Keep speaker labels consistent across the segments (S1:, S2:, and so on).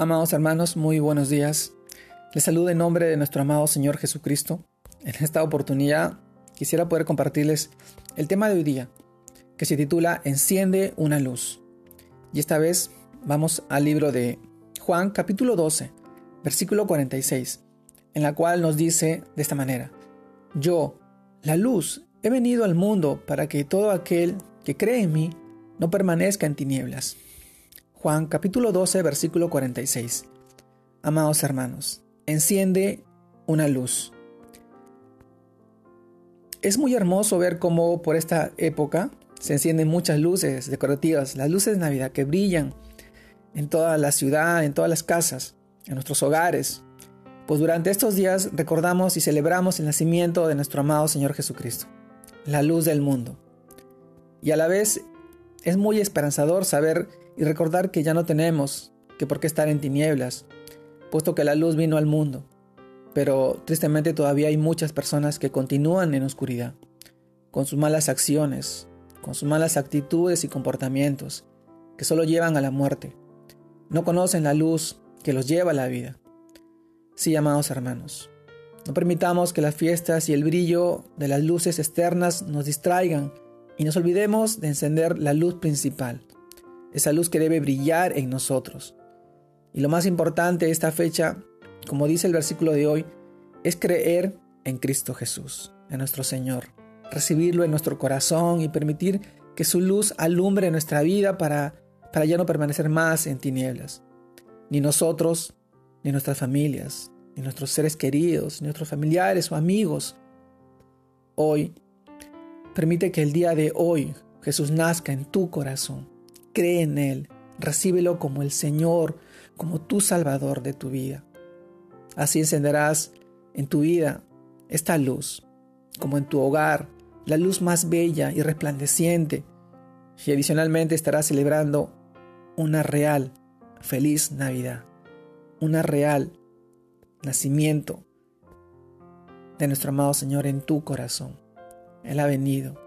S1: Amados hermanos, muy buenos días. Les saludo en nombre de nuestro amado Señor Jesucristo. En esta oportunidad quisiera poder compartirles el tema de hoy día, que se titula Enciende una luz. Y esta vez vamos al libro de Juan capítulo 12, versículo 46, en la cual nos dice de esta manera, Yo, la luz, he venido al mundo para que todo aquel que cree en mí no permanezca en tinieblas. Juan capítulo 12 versículo 46. Amados hermanos, enciende una luz. Es muy hermoso ver cómo por esta época se encienden muchas luces decorativas, las luces de Navidad que brillan en toda la ciudad, en todas las casas, en nuestros hogares. Pues durante estos días recordamos y celebramos el nacimiento de nuestro amado Señor Jesucristo, la luz del mundo. Y a la vez es muy esperanzador saber y recordar que ya no tenemos que por qué estar en tinieblas, puesto que la luz vino al mundo. Pero tristemente todavía hay muchas personas que continúan en oscuridad, con sus malas acciones, con sus malas actitudes y comportamientos, que solo llevan a la muerte. No conocen la luz que los lleva a la vida. Sí, amados hermanos, no permitamos que las fiestas y el brillo de las luces externas nos distraigan y nos olvidemos de encender la luz principal, esa luz que debe brillar en nosotros. Y lo más importante de esta fecha, como dice el versículo de hoy, es creer en Cristo Jesús, en nuestro Señor, recibirlo en nuestro corazón y permitir que su luz alumbre nuestra vida para, para ya no permanecer más en tinieblas. Ni nosotros, ni nuestras familias, ni nuestros seres queridos, ni nuestros familiares o amigos. Hoy, permite que el día de hoy Jesús nazca en tu corazón cree en Él, recíbelo como el Señor, como tu Salvador de tu vida. Así encenderás en tu vida esta luz, como en tu hogar, la luz más bella y resplandeciente, y adicionalmente estarás celebrando una real, feliz Navidad, una real nacimiento de nuestro amado Señor en tu corazón. Él ha venido.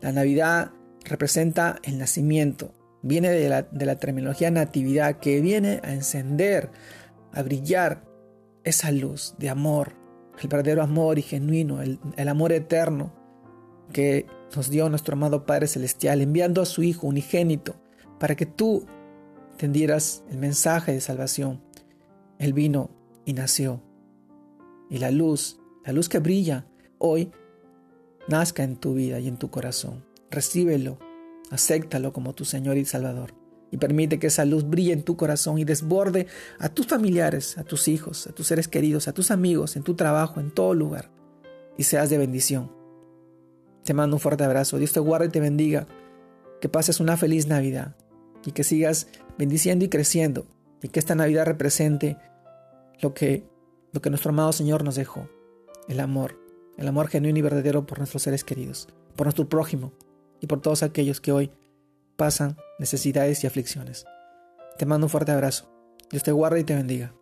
S1: La Navidad representa el nacimiento, viene de la, terminología natividad, que viene a encender, a brillar esa luz de amor, el verdadero amor y genuino, el, el amor eterno que nos dio nuestro amado Padre Celestial, enviando a su Hijo unigénito para que tú entendieras el mensaje de salvación. Él vino y nació. Y la luz, la luz que brilla hoy, nazca en tu vida y en tu corazón. Recíbelo Acéptalo como tu Señor y Salvador. Y permite que esa luz brille en tu corazón y desborde a tus familiares, a tus hijos, a tus seres queridos, a tus amigos, en tu trabajo, en todo lugar. Y seas de bendición. Te mando un fuerte abrazo. Dios te guarde y te bendiga. Que pases una feliz Navidad. Y que sigas bendiciendo y creciendo. Y que esta Navidad represente lo que, lo que nuestro amado Señor nos dejó. El amor. El amor genuino y verdadero por nuestros seres queridos. Por nuestro prójimo y por todos aquellos que hoy pasan necesidades y aflicciones. Te mando un fuerte abrazo. Dios te guarde y te bendiga.